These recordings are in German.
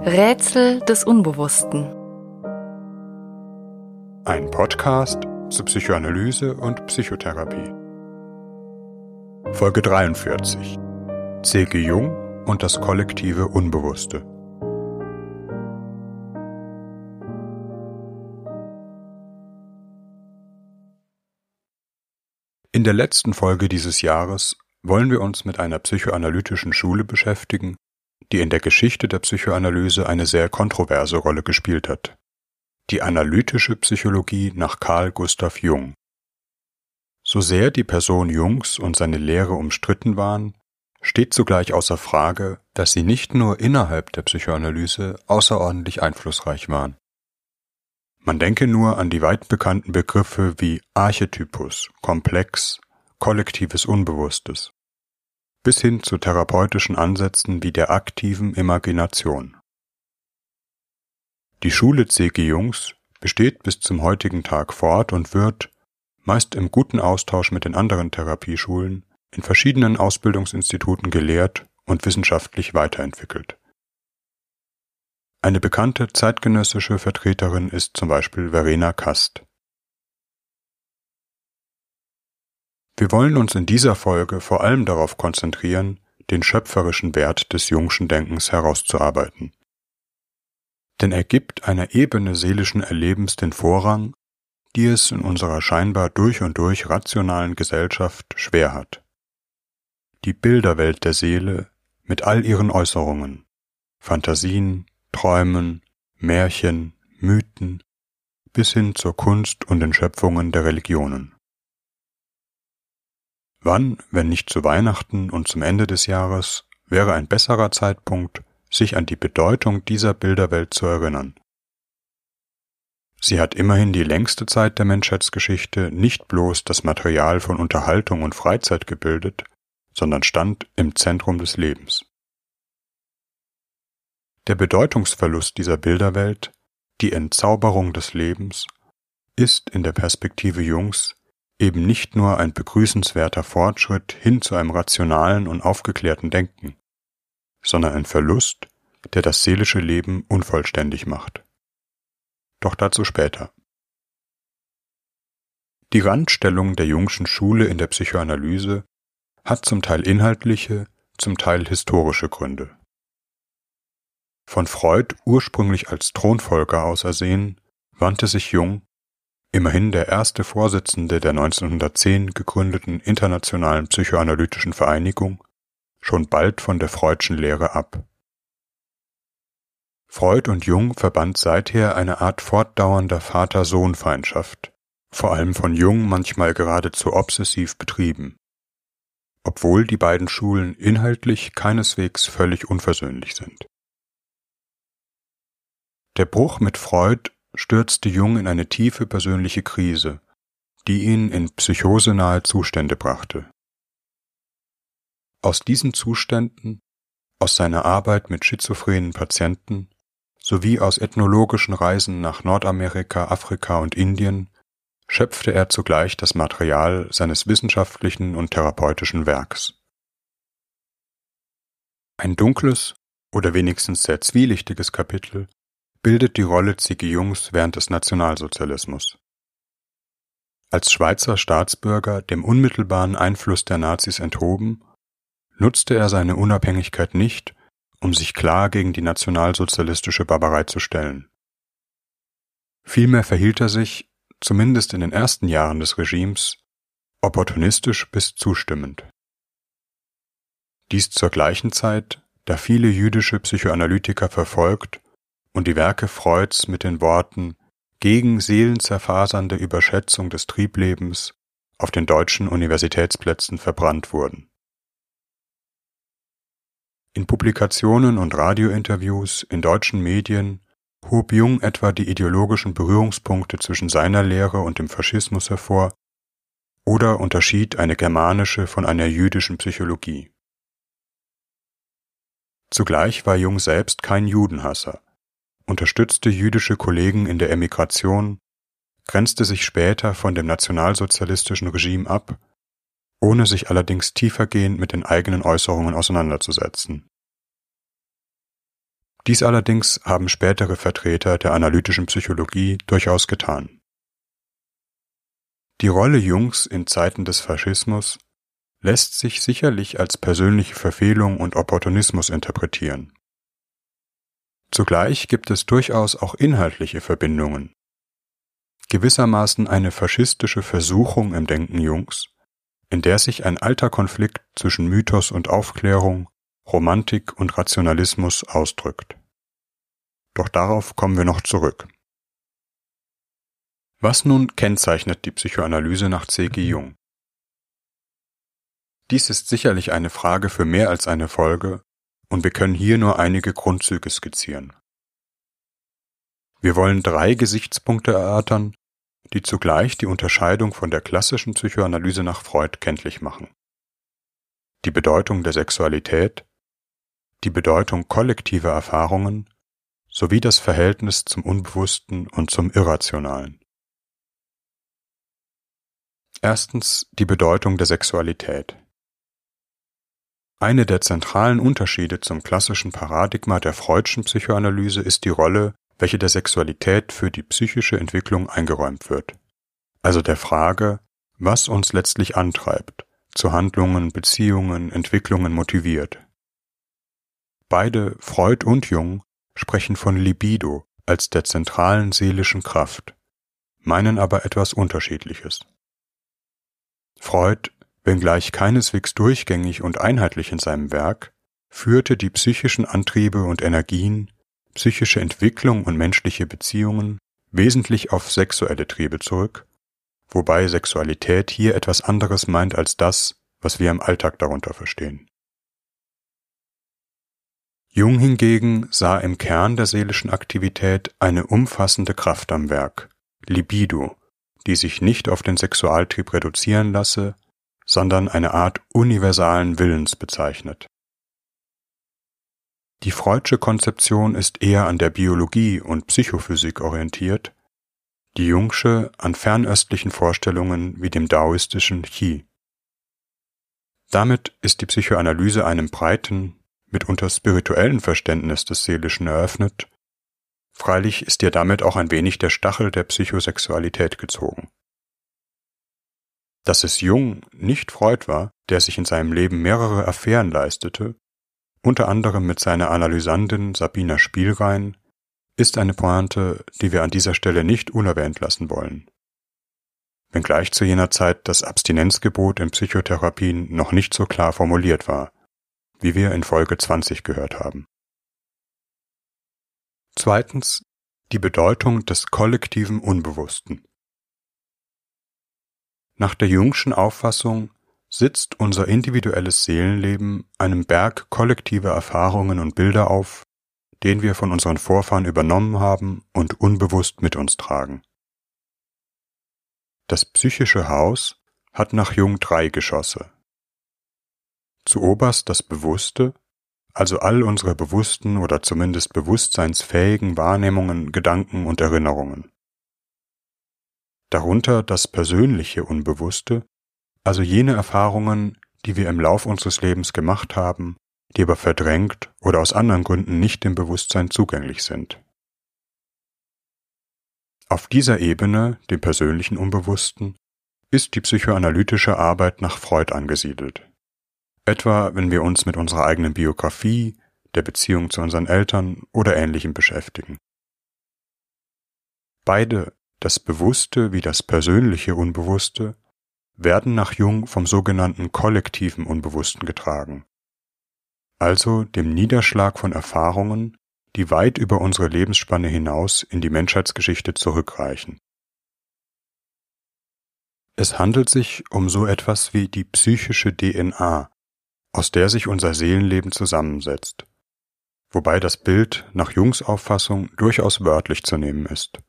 Rätsel des Unbewussten. Ein Podcast zur Psychoanalyse und Psychotherapie. Folge 43. C.G. Jung und das kollektive Unbewusste. In der letzten Folge dieses Jahres wollen wir uns mit einer psychoanalytischen Schule beschäftigen, die in der Geschichte der Psychoanalyse eine sehr kontroverse Rolle gespielt hat. Die analytische Psychologie nach Carl Gustav Jung. So sehr die Person Jungs und seine Lehre umstritten waren, steht zugleich außer Frage, dass sie nicht nur innerhalb der Psychoanalyse außerordentlich einflussreich waren. Man denke nur an die weit bekannten Begriffe wie Archetypus, Komplex, kollektives Unbewusstes bis hin zu therapeutischen Ansätzen wie der aktiven Imagination. Die Schule C.G. Jungs besteht bis zum heutigen Tag fort und wird, meist im guten Austausch mit den anderen Therapieschulen, in verschiedenen Ausbildungsinstituten gelehrt und wissenschaftlich weiterentwickelt. Eine bekannte zeitgenössische Vertreterin ist zum Beispiel Verena Kast. Wir wollen uns in dieser Folge vor allem darauf konzentrieren, den schöpferischen Wert des Jungschen Denkens herauszuarbeiten. Denn er gibt einer Ebene seelischen Erlebens den Vorrang, die es in unserer scheinbar durch und durch rationalen Gesellschaft schwer hat. Die Bilderwelt der Seele mit all ihren Äußerungen, Fantasien, Träumen, Märchen, Mythen, bis hin zur Kunst und den Schöpfungen der Religionen. Wann, wenn nicht zu Weihnachten und zum Ende des Jahres, wäre ein besserer Zeitpunkt, sich an die Bedeutung dieser Bilderwelt zu erinnern. Sie hat immerhin die längste Zeit der Menschheitsgeschichte nicht bloß das Material von Unterhaltung und Freizeit gebildet, sondern stand im Zentrum des Lebens. Der Bedeutungsverlust dieser Bilderwelt, die Entzauberung des Lebens, ist in der Perspektive Jungs eben nicht nur ein begrüßenswerter Fortschritt hin zu einem rationalen und aufgeklärten Denken, sondern ein Verlust, der das seelische Leben unvollständig macht. Doch dazu später. Die Randstellung der Jungschen Schule in der Psychoanalyse hat zum Teil inhaltliche, zum Teil historische Gründe. Von Freud ursprünglich als Thronfolger ausersehen, wandte sich Jung immerhin der erste Vorsitzende der 1910 gegründeten Internationalen Psychoanalytischen Vereinigung, schon bald von der Freudschen Lehre ab. Freud und Jung verband seither eine Art fortdauernder Vater-Sohn-Feindschaft, vor allem von Jung manchmal geradezu obsessiv betrieben, obwohl die beiden Schulen inhaltlich keineswegs völlig unversöhnlich sind. Der Bruch mit Freud stürzte Jung in eine tiefe persönliche Krise, die ihn in psychosenahe Zustände brachte. Aus diesen Zuständen, aus seiner Arbeit mit schizophrenen Patienten sowie aus ethnologischen Reisen nach Nordamerika, Afrika und Indien schöpfte er zugleich das Material seines wissenschaftlichen und therapeutischen Werks. Ein dunkles oder wenigstens sehr zwielichtiges Kapitel bildet die Rolle Ziggy Jungs während des Nationalsozialismus. Als Schweizer Staatsbürger dem unmittelbaren Einfluss der Nazis enthoben, nutzte er seine Unabhängigkeit nicht, um sich klar gegen die nationalsozialistische Barbarei zu stellen. Vielmehr verhielt er sich, zumindest in den ersten Jahren des Regimes, opportunistisch bis zustimmend. Dies zur gleichen Zeit, da viele jüdische Psychoanalytiker verfolgt und die Werke Freuds mit den Worten gegen seelenzerfasernde Überschätzung des Trieblebens auf den deutschen Universitätsplätzen verbrannt wurden. In Publikationen und Radiointerviews in deutschen Medien hob Jung etwa die ideologischen Berührungspunkte zwischen seiner Lehre und dem Faschismus hervor oder unterschied eine germanische von einer jüdischen Psychologie. Zugleich war Jung selbst kein Judenhasser unterstützte jüdische Kollegen in der Emigration, grenzte sich später von dem nationalsozialistischen Regime ab, ohne sich allerdings tiefergehend mit den eigenen Äußerungen auseinanderzusetzen. Dies allerdings haben spätere Vertreter der analytischen Psychologie durchaus getan. Die Rolle Jungs in Zeiten des Faschismus lässt sich sicherlich als persönliche Verfehlung und Opportunismus interpretieren. Zugleich gibt es durchaus auch inhaltliche Verbindungen. Gewissermaßen eine faschistische Versuchung im Denken Jungs, in der sich ein alter Konflikt zwischen Mythos und Aufklärung, Romantik und Rationalismus ausdrückt. Doch darauf kommen wir noch zurück. Was nun kennzeichnet die Psychoanalyse nach C.G. Jung? Dies ist sicherlich eine Frage für mehr als eine Folge, und wir können hier nur einige Grundzüge skizzieren. Wir wollen drei Gesichtspunkte erörtern, die zugleich die Unterscheidung von der klassischen Psychoanalyse nach Freud kenntlich machen. Die Bedeutung der Sexualität, die Bedeutung kollektiver Erfahrungen sowie das Verhältnis zum Unbewussten und zum Irrationalen. Erstens die Bedeutung der Sexualität. Eine der zentralen Unterschiede zum klassischen Paradigma der Freudschen Psychoanalyse ist die Rolle, welche der Sexualität für die psychische Entwicklung eingeräumt wird, also der Frage, was uns letztlich antreibt, zu Handlungen, Beziehungen, Entwicklungen motiviert. Beide, Freud und Jung, sprechen von Libido als der zentralen seelischen Kraft, meinen aber etwas Unterschiedliches. Freud wenngleich keineswegs durchgängig und einheitlich in seinem Werk, führte die psychischen Antriebe und Energien, psychische Entwicklung und menschliche Beziehungen wesentlich auf sexuelle Triebe zurück, wobei Sexualität hier etwas anderes meint als das, was wir im Alltag darunter verstehen. Jung hingegen sah im Kern der seelischen Aktivität eine umfassende Kraft am Werk, Libido, die sich nicht auf den Sexualtrieb reduzieren lasse, sondern eine Art universalen Willens bezeichnet. Die Freudsche Konzeption ist eher an der Biologie und Psychophysik orientiert, die Jungsche an fernöstlichen Vorstellungen wie dem daoistischen Qi. Damit ist die Psychoanalyse einem breiten, mitunter spirituellen Verständnis des Seelischen eröffnet, freilich ist ihr damit auch ein wenig der Stachel der Psychosexualität gezogen. Dass es Jung, nicht Freud war, der sich in seinem Leben mehrere Affären leistete, unter anderem mit seiner Analysandin Sabina Spielrein, ist eine Pointe, die wir an dieser Stelle nicht unerwähnt lassen wollen. Wenngleich zu jener Zeit das Abstinenzgebot in Psychotherapien noch nicht so klar formuliert war, wie wir in Folge 20 gehört haben. Zweitens die Bedeutung des kollektiven Unbewussten. Nach der Jungschen Auffassung sitzt unser individuelles Seelenleben einem Berg kollektiver Erfahrungen und Bilder auf, den wir von unseren Vorfahren übernommen haben und unbewusst mit uns tragen. Das psychische Haus hat nach Jung drei Geschosse. Zuoberst das Bewusste, also all unsere bewussten oder zumindest bewusstseinsfähigen Wahrnehmungen, Gedanken und Erinnerungen darunter das persönliche Unbewusste, also jene Erfahrungen, die wir im Lauf unseres Lebens gemacht haben, die aber verdrängt oder aus anderen Gründen nicht dem Bewusstsein zugänglich sind. Auf dieser Ebene, dem persönlichen Unbewussten, ist die psychoanalytische Arbeit nach Freud angesiedelt. Etwa wenn wir uns mit unserer eigenen Biografie, der Beziehung zu unseren Eltern oder ähnlichem beschäftigen. Beide das Bewusste wie das persönliche Unbewusste werden nach Jung vom sogenannten kollektiven Unbewussten getragen, also dem Niederschlag von Erfahrungen, die weit über unsere Lebensspanne hinaus in die Menschheitsgeschichte zurückreichen. Es handelt sich um so etwas wie die psychische DNA, aus der sich unser Seelenleben zusammensetzt, wobei das Bild nach Jungs Auffassung durchaus wörtlich zu nehmen ist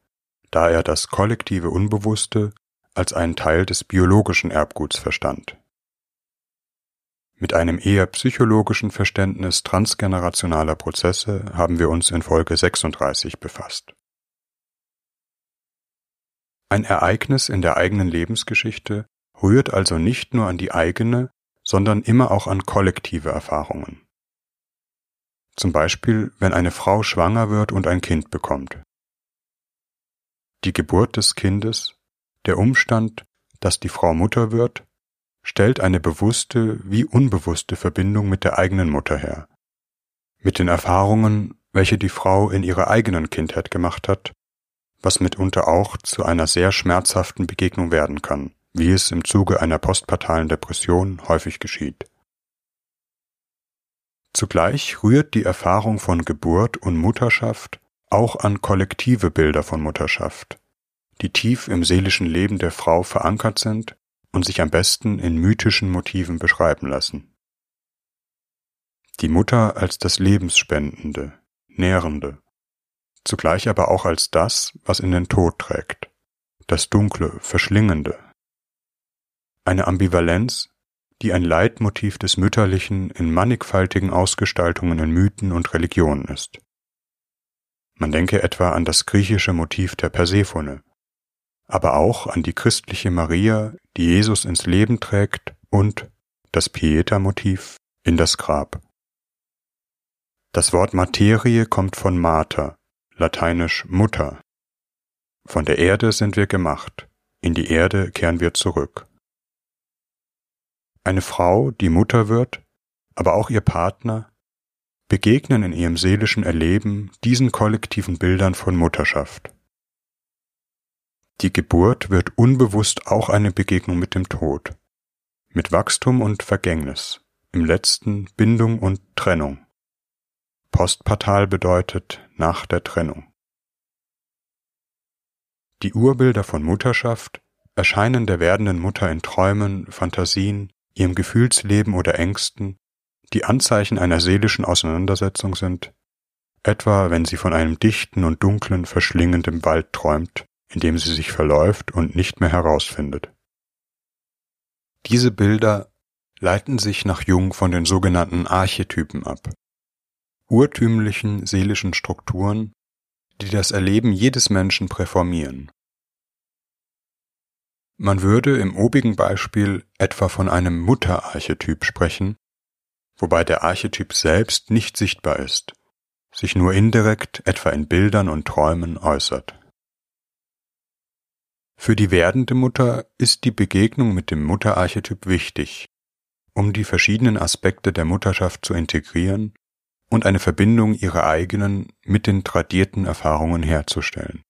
da er das kollektive Unbewusste als einen Teil des biologischen Erbguts verstand. Mit einem eher psychologischen Verständnis transgenerationaler Prozesse haben wir uns in Folge 36 befasst. Ein Ereignis in der eigenen Lebensgeschichte rührt also nicht nur an die eigene, sondern immer auch an kollektive Erfahrungen. zum Beispiel wenn eine Frau schwanger wird und ein Kind bekommt. Die Geburt des Kindes, der Umstand, dass die Frau Mutter wird, stellt eine bewusste wie unbewusste Verbindung mit der eigenen Mutter her, mit den Erfahrungen, welche die Frau in ihrer eigenen Kindheit gemacht hat, was mitunter auch zu einer sehr schmerzhaften Begegnung werden kann, wie es im Zuge einer postpartalen Depression häufig geschieht. Zugleich rührt die Erfahrung von Geburt und Mutterschaft auch an kollektive Bilder von Mutterschaft, die tief im seelischen Leben der Frau verankert sind und sich am besten in mythischen Motiven beschreiben lassen. Die Mutter als das Lebensspendende, Nährende, zugleich aber auch als das, was in den Tod trägt, das Dunkle, Verschlingende. Eine Ambivalenz, die ein Leitmotiv des Mütterlichen in mannigfaltigen Ausgestaltungen in Mythen und Religionen ist. Man denke etwa an das griechische Motiv der Persephone, aber auch an die christliche Maria, die Jesus ins Leben trägt und das Pieta-Motiv in das Grab. Das Wort Materie kommt von Mater, lateinisch Mutter. Von der Erde sind wir gemacht, in die Erde kehren wir zurück. Eine Frau, die Mutter wird, aber auch ihr Partner, begegnen in ihrem seelischen Erleben diesen kollektiven Bildern von Mutterschaft. Die Geburt wird unbewusst auch eine Begegnung mit dem Tod, mit Wachstum und Vergängnis, im letzten Bindung und Trennung. Postpartal bedeutet nach der Trennung. Die Urbilder von Mutterschaft erscheinen der werdenden Mutter in Träumen, Fantasien, ihrem Gefühlsleben oder Ängsten, die Anzeichen einer seelischen Auseinandersetzung sind, etwa wenn sie von einem dichten und dunklen, verschlingenden Wald träumt, in dem sie sich verläuft und nicht mehr herausfindet. Diese Bilder leiten sich nach Jung von den sogenannten Archetypen ab, urtümlichen seelischen Strukturen, die das Erleben jedes Menschen präformieren. Man würde im obigen Beispiel etwa von einem Mutterarchetyp sprechen, wobei der Archetyp selbst nicht sichtbar ist, sich nur indirekt etwa in Bildern und Träumen äußert. Für die werdende Mutter ist die Begegnung mit dem Mutterarchetyp wichtig, um die verschiedenen Aspekte der Mutterschaft zu integrieren und eine Verbindung ihrer eigenen mit den tradierten Erfahrungen herzustellen.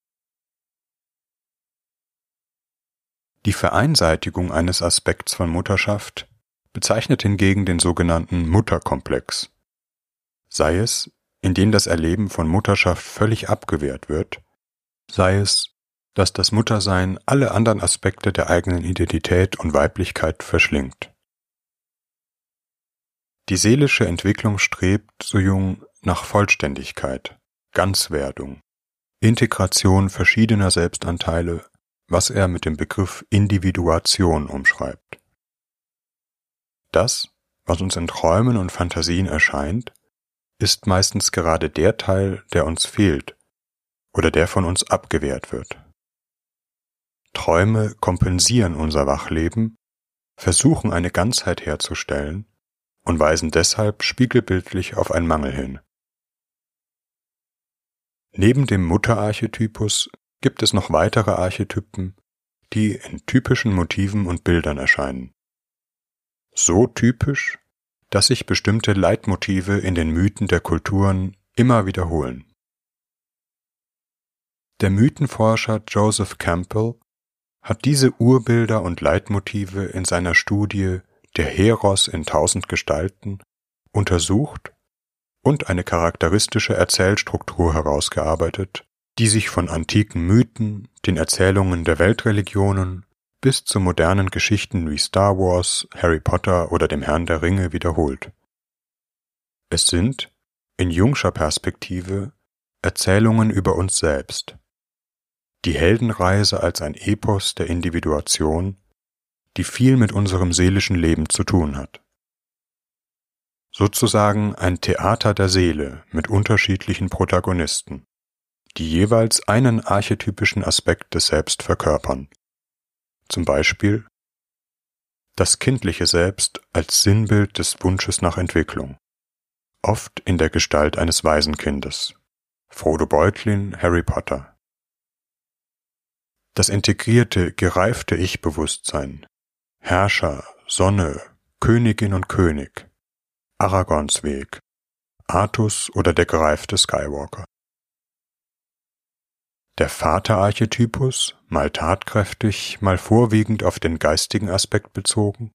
Die Vereinseitigung eines Aspekts von Mutterschaft bezeichnet hingegen den sogenannten Mutterkomplex, sei es, indem das Erleben von Mutterschaft völlig abgewehrt wird, sei es, dass das Muttersein alle anderen Aspekte der eigenen Identität und Weiblichkeit verschlingt. Die seelische Entwicklung strebt, so jung, nach Vollständigkeit, Ganzwerdung, Integration verschiedener Selbstanteile, was er mit dem Begriff Individuation umschreibt. Das, was uns in Träumen und Fantasien erscheint, ist meistens gerade der Teil, der uns fehlt oder der von uns abgewehrt wird. Träume kompensieren unser Wachleben, versuchen eine Ganzheit herzustellen und weisen deshalb spiegelbildlich auf einen Mangel hin. Neben dem Mutterarchetypus gibt es noch weitere Archetypen, die in typischen Motiven und Bildern erscheinen. So typisch, dass sich bestimmte Leitmotive in den Mythen der Kulturen immer wiederholen. Der Mythenforscher Joseph Campbell hat diese Urbilder und Leitmotive in seiner Studie Der Heros in tausend Gestalten untersucht und eine charakteristische Erzählstruktur herausgearbeitet, die sich von antiken Mythen, den Erzählungen der Weltreligionen bis zu modernen Geschichten wie Star Wars, Harry Potter oder dem Herrn der Ringe wiederholt. Es sind, in jungscher Perspektive, Erzählungen über uns selbst, die Heldenreise als ein Epos der Individuation, die viel mit unserem seelischen Leben zu tun hat. Sozusagen ein Theater der Seele mit unterschiedlichen Protagonisten, die jeweils einen archetypischen Aspekt des Selbst verkörpern. Zum Beispiel das kindliche Selbst als Sinnbild des Wunsches nach Entwicklung, oft in der Gestalt eines Waisenkindes. Frodo Beutlin, Harry Potter. Das integrierte, gereifte Ich-Bewusstsein, Herrscher, Sonne, Königin und König, Aragons Weg, Artus oder der gereifte Skywalker. Der Vaterarchetypus, mal tatkräftig, mal vorwiegend auf den geistigen Aspekt bezogen,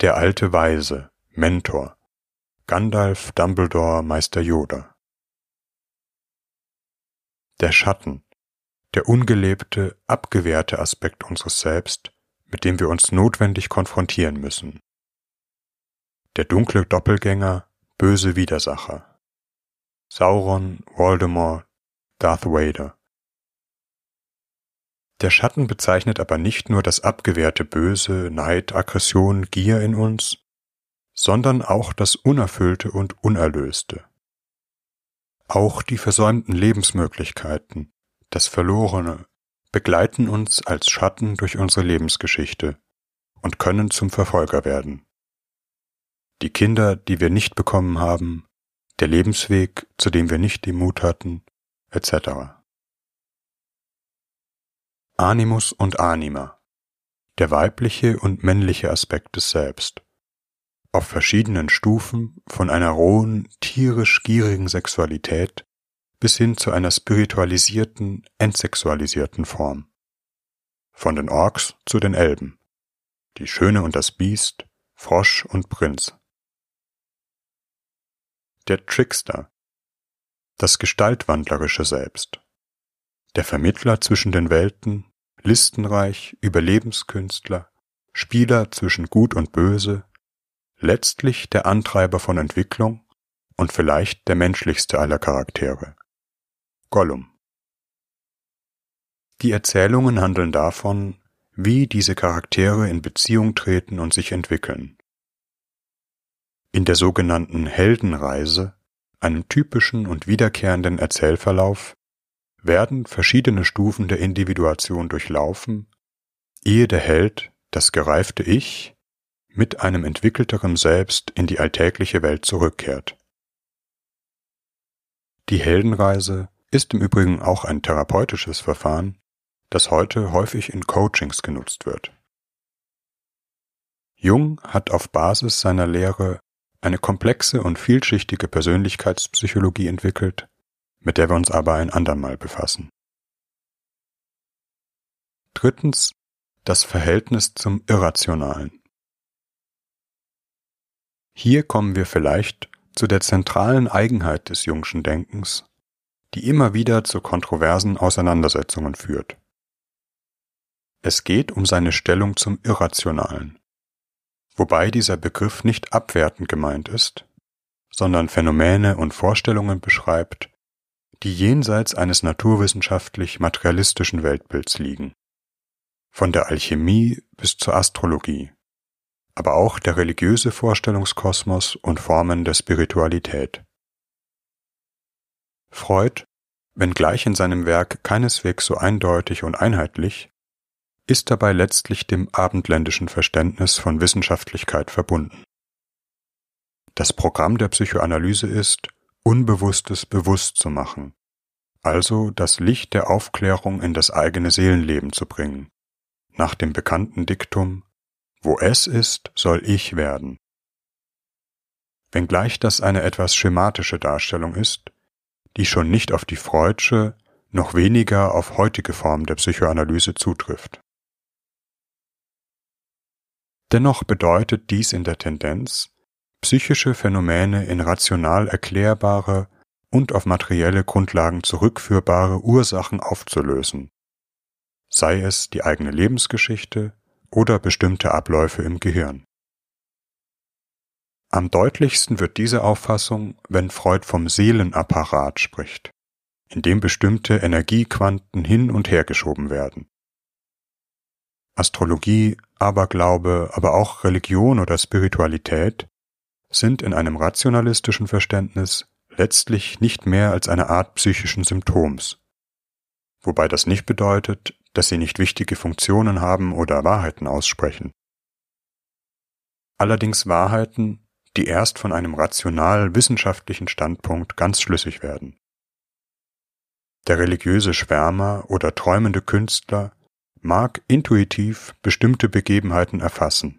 der alte Weise, Mentor, Gandalf, Dumbledore, Meister Yoda. Der Schatten, der ungelebte, abgewehrte Aspekt unseres Selbst, mit dem wir uns notwendig konfrontieren müssen. Der dunkle Doppelgänger, böse Widersacher. Sauron, Voldemort, Darth Vader. Der Schatten bezeichnet aber nicht nur das abgewehrte Böse, Neid, Aggression, Gier in uns, sondern auch das Unerfüllte und Unerlöste. Auch die versäumten Lebensmöglichkeiten, das Verlorene, begleiten uns als Schatten durch unsere Lebensgeschichte und können zum Verfolger werden. Die Kinder, die wir nicht bekommen haben, der Lebensweg, zu dem wir nicht den Mut hatten, etc. Animus und Anima, der weibliche und männliche Aspekt des Selbst, auf verschiedenen Stufen von einer rohen, tierisch gierigen Sexualität bis hin zu einer spiritualisierten, entsexualisierten Form. Von den Orks zu den Elben, die Schöne und das Biest, Frosch und Prinz. Der Trickster, das gestaltwandlerische Selbst, der Vermittler zwischen den Welten, listenreich, Überlebenskünstler, Spieler zwischen Gut und Böse, letztlich der Antreiber von Entwicklung und vielleicht der menschlichste aller Charaktere. Gollum. Die Erzählungen handeln davon, wie diese Charaktere in Beziehung treten und sich entwickeln. In der sogenannten Heldenreise, einem typischen und wiederkehrenden Erzählverlauf, werden verschiedene Stufen der Individuation durchlaufen, ehe der Held, das gereifte Ich, mit einem entwickelteren Selbst in die alltägliche Welt zurückkehrt. Die Heldenreise ist im Übrigen auch ein therapeutisches Verfahren, das heute häufig in Coachings genutzt wird. Jung hat auf Basis seiner Lehre eine komplexe und vielschichtige Persönlichkeitspsychologie entwickelt, mit der wir uns aber ein andermal befassen. Drittens das Verhältnis zum Irrationalen. Hier kommen wir vielleicht zu der zentralen Eigenheit des Jungschen Denkens, die immer wieder zu kontroversen Auseinandersetzungen führt. Es geht um seine Stellung zum Irrationalen, wobei dieser Begriff nicht abwertend gemeint ist, sondern Phänomene und Vorstellungen beschreibt, die jenseits eines naturwissenschaftlich materialistischen Weltbilds liegen, von der Alchemie bis zur Astrologie, aber auch der religiöse Vorstellungskosmos und Formen der Spiritualität. Freud, wenngleich in seinem Werk keineswegs so eindeutig und einheitlich, ist dabei letztlich dem abendländischen Verständnis von Wissenschaftlichkeit verbunden. Das Programm der Psychoanalyse ist, Unbewusstes bewusst zu machen, also das Licht der Aufklärung in das eigene Seelenleben zu bringen, nach dem bekannten Diktum Wo es ist, soll ich werden. Wenngleich das eine etwas schematische Darstellung ist, die schon nicht auf die Freudsche, noch weniger auf heutige Form der Psychoanalyse zutrifft. Dennoch bedeutet dies in der Tendenz, psychische Phänomene in rational erklärbare und auf materielle Grundlagen zurückführbare Ursachen aufzulösen, sei es die eigene Lebensgeschichte oder bestimmte Abläufe im Gehirn. Am deutlichsten wird diese Auffassung, wenn Freud vom Seelenapparat spricht, in dem bestimmte Energiequanten hin und her geschoben werden. Astrologie, Aberglaube, aber auch Religion oder Spiritualität sind in einem rationalistischen Verständnis letztlich nicht mehr als eine Art psychischen Symptoms, wobei das nicht bedeutet, dass sie nicht wichtige Funktionen haben oder Wahrheiten aussprechen. Allerdings Wahrheiten, die erst von einem rational-wissenschaftlichen Standpunkt ganz schlüssig werden. Der religiöse Schwärmer oder träumende Künstler mag intuitiv bestimmte Begebenheiten erfassen.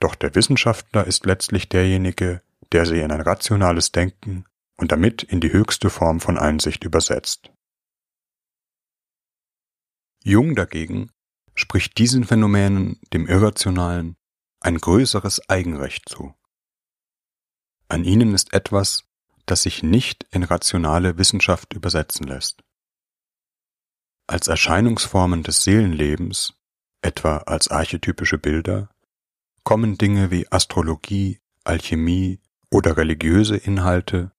Doch der Wissenschaftler ist letztlich derjenige, der sie in ein rationales Denken und damit in die höchste Form von Einsicht übersetzt. Jung dagegen spricht diesen Phänomenen, dem Irrationalen, ein größeres Eigenrecht zu. An ihnen ist etwas, das sich nicht in rationale Wissenschaft übersetzen lässt. Als Erscheinungsformen des Seelenlebens, etwa als archetypische Bilder, kommen Dinge wie Astrologie, Alchemie oder religiöse Inhalte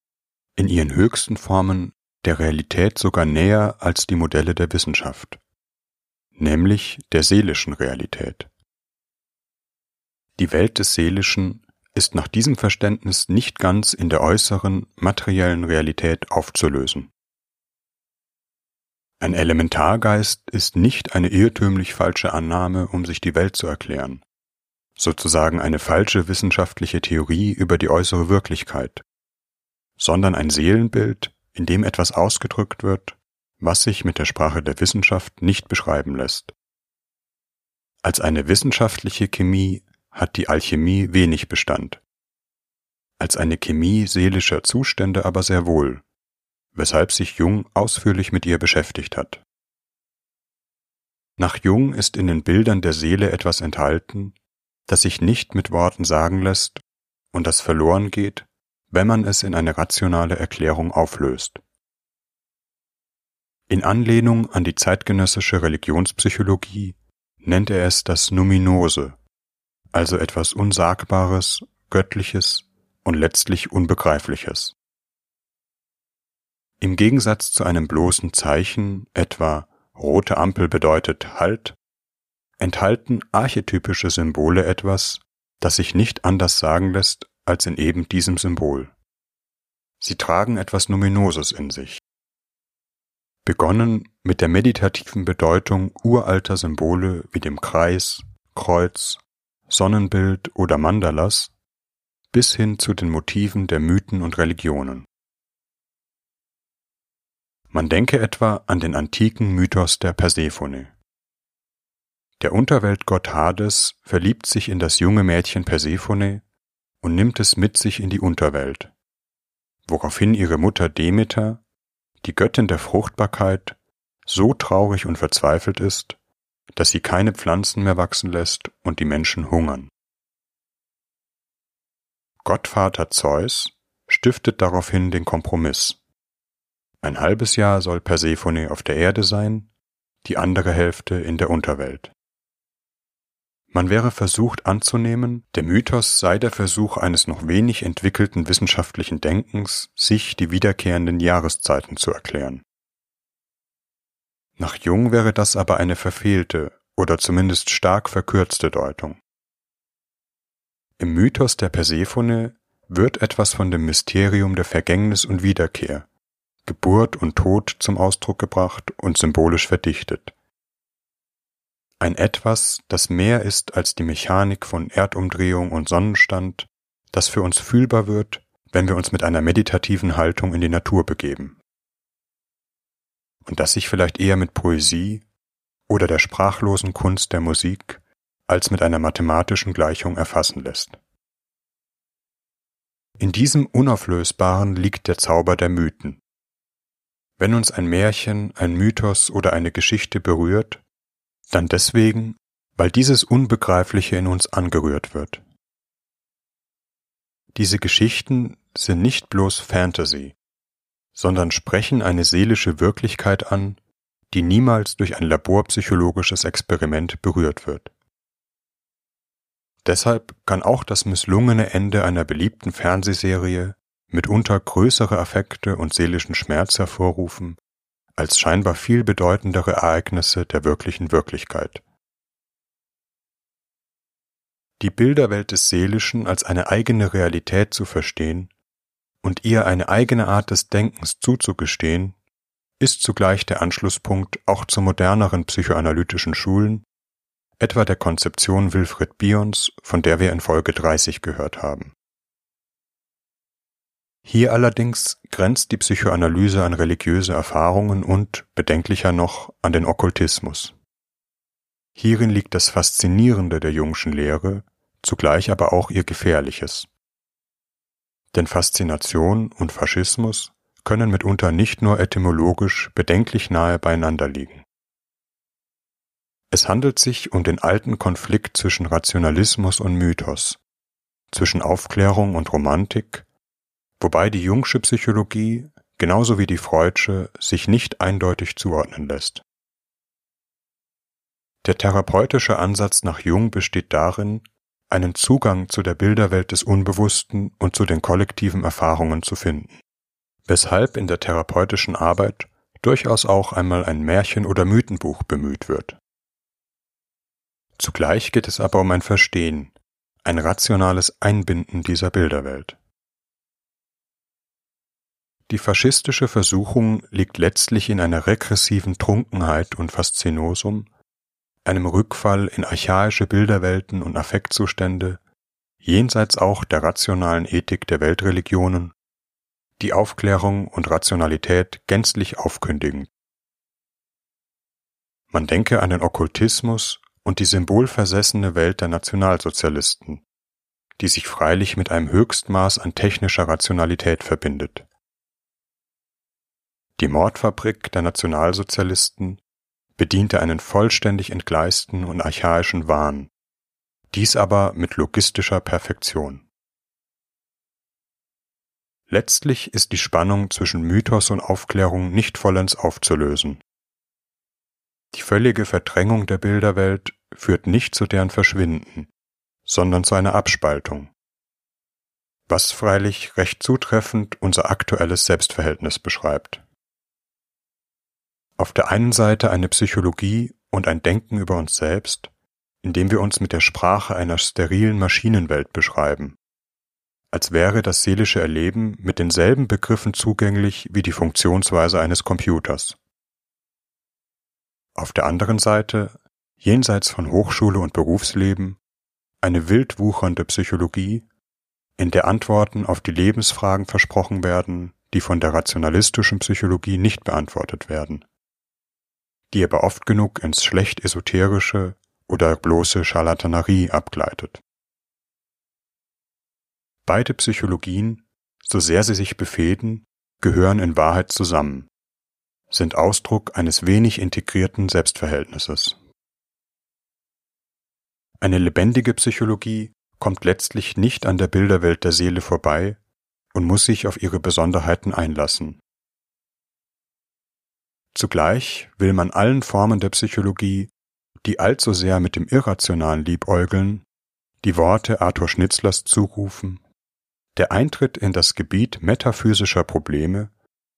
in ihren höchsten Formen der Realität sogar näher als die Modelle der Wissenschaft nämlich der seelischen Realität. Die Welt des Seelischen ist nach diesem Verständnis nicht ganz in der äußeren materiellen Realität aufzulösen. Ein Elementargeist ist nicht eine irrtümlich falsche Annahme, um sich die Welt zu erklären, sozusagen eine falsche wissenschaftliche Theorie über die äußere Wirklichkeit, sondern ein Seelenbild, in dem etwas ausgedrückt wird, was sich mit der Sprache der Wissenschaft nicht beschreiben lässt. Als eine wissenschaftliche Chemie hat die Alchemie wenig Bestand, als eine Chemie seelischer Zustände aber sehr wohl, weshalb sich Jung ausführlich mit ihr beschäftigt hat. Nach Jung ist in den Bildern der Seele etwas enthalten, das sich nicht mit Worten sagen lässt und das verloren geht, wenn man es in eine rationale Erklärung auflöst. In Anlehnung an die zeitgenössische Religionspsychologie nennt er es das Numinose, also etwas Unsagbares, Göttliches und letztlich Unbegreifliches. Im Gegensatz zu einem bloßen Zeichen, etwa rote Ampel bedeutet Halt, enthalten archetypische Symbole etwas, das sich nicht anders sagen lässt als in eben diesem Symbol. Sie tragen etwas Numinoses in sich begonnen mit der meditativen Bedeutung uralter Symbole wie dem Kreis, Kreuz, Sonnenbild oder Mandalas bis hin zu den Motiven der Mythen und Religionen. Man denke etwa an den antiken Mythos der Persephone. Der Unterweltgott Hades verliebt sich in das junge Mädchen Persephone und nimmt es mit sich in die Unterwelt, woraufhin ihre Mutter Demeter die Göttin der Fruchtbarkeit, so traurig und verzweifelt ist, dass sie keine Pflanzen mehr wachsen lässt und die Menschen hungern. Gottvater Zeus stiftet daraufhin den Kompromiss. Ein halbes Jahr soll Persephone auf der Erde sein, die andere Hälfte in der Unterwelt. Man wäre versucht anzunehmen, der Mythos sei der Versuch eines noch wenig entwickelten wissenschaftlichen Denkens, sich die wiederkehrenden Jahreszeiten zu erklären. Nach Jung wäre das aber eine verfehlte oder zumindest stark verkürzte Deutung. Im Mythos der Persephone wird etwas von dem Mysterium der Vergängnis und Wiederkehr, Geburt und Tod zum Ausdruck gebracht und symbolisch verdichtet ein Etwas, das mehr ist als die Mechanik von Erdumdrehung und Sonnenstand, das für uns fühlbar wird, wenn wir uns mit einer meditativen Haltung in die Natur begeben. Und das sich vielleicht eher mit Poesie oder der sprachlosen Kunst der Musik als mit einer mathematischen Gleichung erfassen lässt. In diesem Unauflösbaren liegt der Zauber der Mythen. Wenn uns ein Märchen, ein Mythos oder eine Geschichte berührt, dann deswegen, weil dieses Unbegreifliche in uns angerührt wird. Diese Geschichten sind nicht bloß Fantasy, sondern sprechen eine seelische Wirklichkeit an, die niemals durch ein laborpsychologisches Experiment berührt wird. Deshalb kann auch das misslungene Ende einer beliebten Fernsehserie mitunter größere Affekte und seelischen Schmerz hervorrufen als scheinbar viel bedeutendere Ereignisse der wirklichen Wirklichkeit. Die Bilderwelt des Seelischen als eine eigene Realität zu verstehen und ihr eine eigene Art des Denkens zuzugestehen, ist zugleich der Anschlusspunkt auch zu moderneren psychoanalytischen Schulen, etwa der Konzeption Wilfried Bions, von der wir in Folge 30 gehört haben Hier allerdings grenzt die Psychoanalyse an religiöse Erfahrungen und, bedenklicher noch, an den Okkultismus. Hierin liegt das Faszinierende der Jungschen Lehre, zugleich aber auch ihr Gefährliches. Denn Faszination und Faschismus können mitunter nicht nur etymologisch bedenklich nahe beieinander liegen. Es handelt sich um den alten Konflikt zwischen Rationalismus und Mythos, zwischen Aufklärung und Romantik, wobei die Jungsche Psychologie genauso wie die Freudsche sich nicht eindeutig zuordnen lässt. Der therapeutische Ansatz nach Jung besteht darin, einen Zugang zu der Bilderwelt des Unbewussten und zu den kollektiven Erfahrungen zu finden, weshalb in der therapeutischen Arbeit durchaus auch einmal ein Märchen- oder Mythenbuch bemüht wird. Zugleich geht es aber um ein Verstehen, ein rationales Einbinden dieser Bilderwelt. Die faschistische Versuchung liegt letztlich in einer regressiven Trunkenheit und Faszinosum, einem Rückfall in archaische Bilderwelten und Affektzustände, jenseits auch der rationalen Ethik der Weltreligionen, die Aufklärung und Rationalität gänzlich aufkündigen. Man denke an den Okkultismus und die symbolversessene Welt der Nationalsozialisten, die sich freilich mit einem Höchstmaß an technischer Rationalität verbindet. Die Mordfabrik der Nationalsozialisten bediente einen vollständig entgleisten und archaischen Wahn, dies aber mit logistischer Perfektion. Letztlich ist die Spannung zwischen Mythos und Aufklärung nicht vollends aufzulösen. Die völlige Verdrängung der Bilderwelt führt nicht zu deren Verschwinden, sondern zu einer Abspaltung, was freilich recht zutreffend unser aktuelles Selbstverhältnis beschreibt auf der einen Seite eine Psychologie und ein Denken über uns selbst, indem wir uns mit der Sprache einer sterilen Maschinenwelt beschreiben, als wäre das seelische Erleben mit denselben Begriffen zugänglich wie die Funktionsweise eines Computers. Auf der anderen Seite, jenseits von Hochschule und Berufsleben, eine wild wuchernde Psychologie, in der Antworten auf die Lebensfragen versprochen werden, die von der rationalistischen Psychologie nicht beantwortet werden die aber oft genug ins schlecht esoterische oder bloße Scharlatanerie abgleitet. Beide Psychologien, so sehr sie sich befehden, gehören in Wahrheit zusammen, sind Ausdruck eines wenig integrierten Selbstverhältnisses. Eine lebendige Psychologie kommt letztlich nicht an der Bilderwelt der Seele vorbei und muss sich auf ihre Besonderheiten einlassen. Zugleich will man allen Formen der Psychologie, die allzu sehr mit dem Irrationalen liebäugeln, die Worte Arthur Schnitzlers zurufen, der Eintritt in das Gebiet metaphysischer Probleme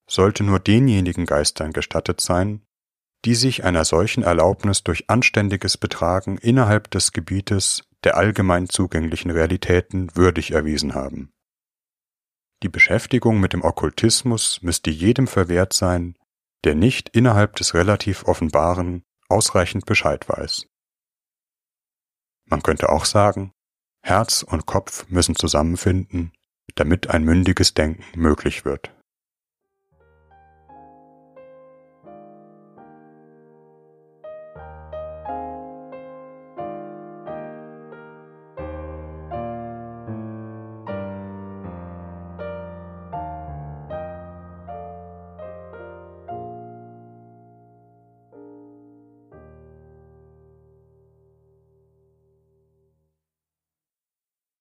sollte nur denjenigen Geistern gestattet sein, die sich einer solchen Erlaubnis durch anständiges Betragen innerhalb des Gebietes der allgemein zugänglichen Realitäten würdig erwiesen haben. Die Beschäftigung mit dem Okkultismus müsste jedem verwehrt sein, der nicht innerhalb des relativ Offenbaren ausreichend Bescheid weiß. Man könnte auch sagen, Herz und Kopf müssen zusammenfinden, damit ein mündiges Denken möglich wird.